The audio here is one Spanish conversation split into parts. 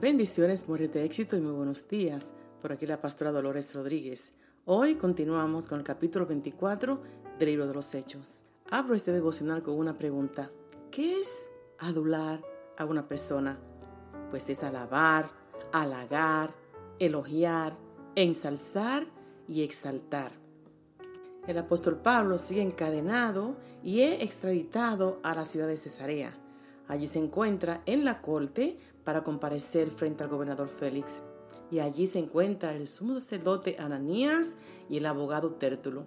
Bendiciones, mujeres de éxito y muy buenos días. Por aquí la pastora Dolores Rodríguez. Hoy continuamos con el capítulo 24 del libro de los Hechos. Abro este devocional con una pregunta. ¿Qué es adular a una persona? Pues es alabar, halagar, elogiar, ensalzar y exaltar. El apóstol Pablo sigue encadenado y es extraditado a la ciudad de Cesarea. Allí se encuentra en la corte para comparecer frente al gobernador Félix. Y allí se encuentra el sumo sacerdote Ananías y el abogado Tértulo.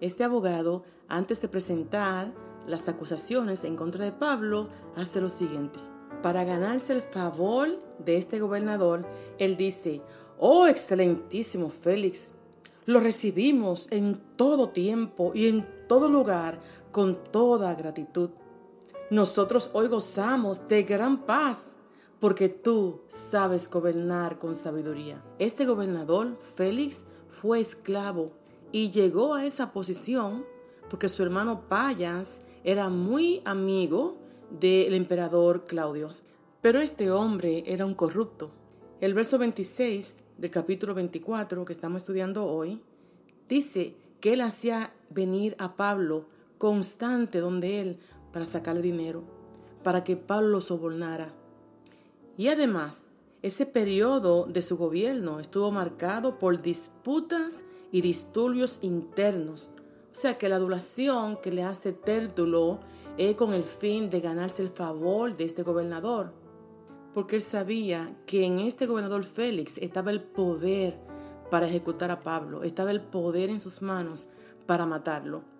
Este abogado, antes de presentar las acusaciones en contra de Pablo, hace lo siguiente. Para ganarse el favor de este gobernador, él dice, oh excelentísimo Félix, lo recibimos en todo tiempo y en todo lugar con toda gratitud. Nosotros hoy gozamos de gran paz porque tú sabes gobernar con sabiduría. Este gobernador, Félix, fue esclavo y llegó a esa posición porque su hermano Payas era muy amigo del emperador Claudio. Pero este hombre era un corrupto. El verso 26 del capítulo 24 que estamos estudiando hoy dice que él hacía venir a Pablo constante donde él para sacarle dinero, para que Pablo lo sobornara. Y además, ese periodo de su gobierno estuvo marcado por disputas y disturbios internos. O sea que la adulación que le hace Tértulo es con el fin de ganarse el favor de este gobernador. Porque él sabía que en este gobernador Félix estaba el poder para ejecutar a Pablo, estaba el poder en sus manos para matarlo.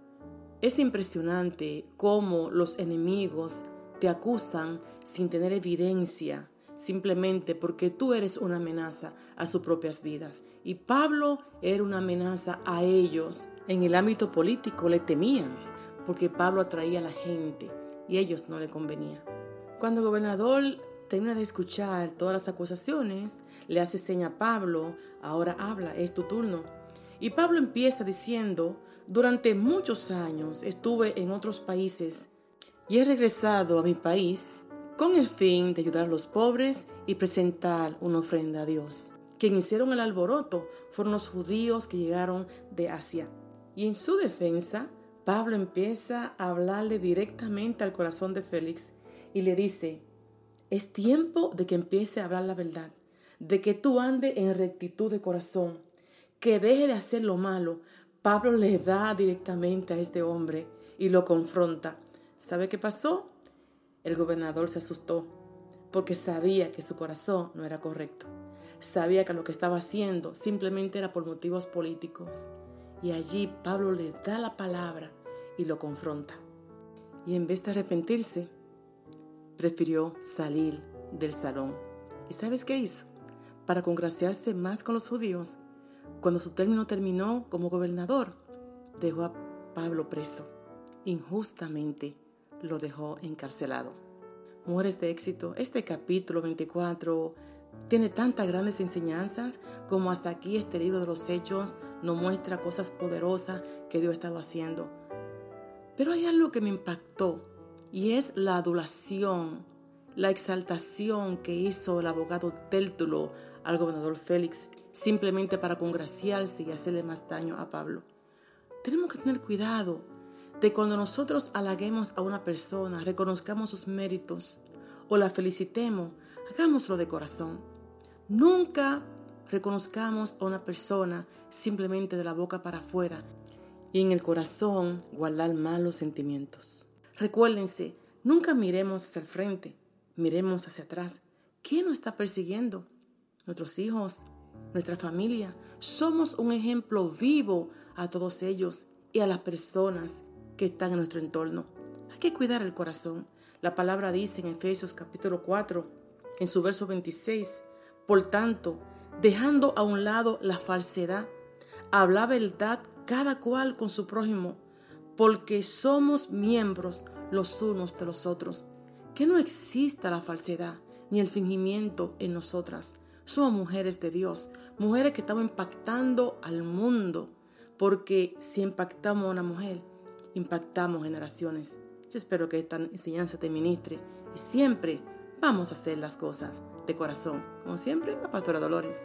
Es impresionante cómo los enemigos te acusan sin tener evidencia simplemente porque tú eres una amenaza a sus propias vidas. Y Pablo era una amenaza a ellos. En el ámbito político le temían porque Pablo atraía a la gente y a ellos no le convenía. Cuando el gobernador termina de escuchar todas las acusaciones, le hace seña a Pablo, ahora habla, es tu turno. Y Pablo empieza diciendo, durante muchos años estuve en otros países y he regresado a mi país con el fin de ayudar a los pobres y presentar una ofrenda a Dios. Quien hicieron el alboroto fueron los judíos que llegaron de Asia. Y en su defensa, Pablo empieza a hablarle directamente al corazón de Félix y le dice, es tiempo de que empiece a hablar la verdad, de que tú andes en rectitud de corazón, que deje de hacer lo malo. Pablo le da directamente a este hombre y lo confronta. ¿Sabe qué pasó? El gobernador se asustó porque sabía que su corazón no era correcto. Sabía que lo que estaba haciendo simplemente era por motivos políticos. Y allí Pablo le da la palabra y lo confronta. Y en vez de arrepentirse, prefirió salir del salón. ¿Y sabes qué hizo? Para congraciarse más con los judíos, cuando su término terminó como gobernador, dejó a Pablo preso, injustamente lo dejó encarcelado. Mujeres de éxito, este capítulo 24 tiene tantas grandes enseñanzas como hasta aquí este libro de los hechos nos muestra cosas poderosas que Dios estaba haciendo. Pero hay algo que me impactó y es la adulación, la exaltación que hizo el abogado Tértulo al gobernador Félix simplemente para congraciarse y hacerle más daño a Pablo. Tenemos que tener cuidado de cuando nosotros halaguemos a una persona, reconozcamos sus méritos o la felicitemos, hagámoslo de corazón. Nunca reconozcamos a una persona simplemente de la boca para afuera y en el corazón guardar malos sentimientos. Recuérdense, nunca miremos hacia el frente, miremos hacia atrás. ¿Quién nos está persiguiendo? Nuestros hijos, nuestra familia. Somos un ejemplo vivo a todos ellos y a las personas que están en nuestro entorno. Hay que cuidar el corazón. La palabra dice en Efesios capítulo 4, en su verso 26, por tanto, dejando a un lado la falsedad, habla verdad cada cual con su prójimo, porque somos miembros los unos de los otros. Que no exista la falsedad ni el fingimiento en nosotras. Somos mujeres de Dios, mujeres que estamos impactando al mundo, porque si impactamos a una mujer, impactamos generaciones. Yo espero que esta enseñanza te ministre y siempre vamos a hacer las cosas de corazón. Como siempre, la pastora Dolores.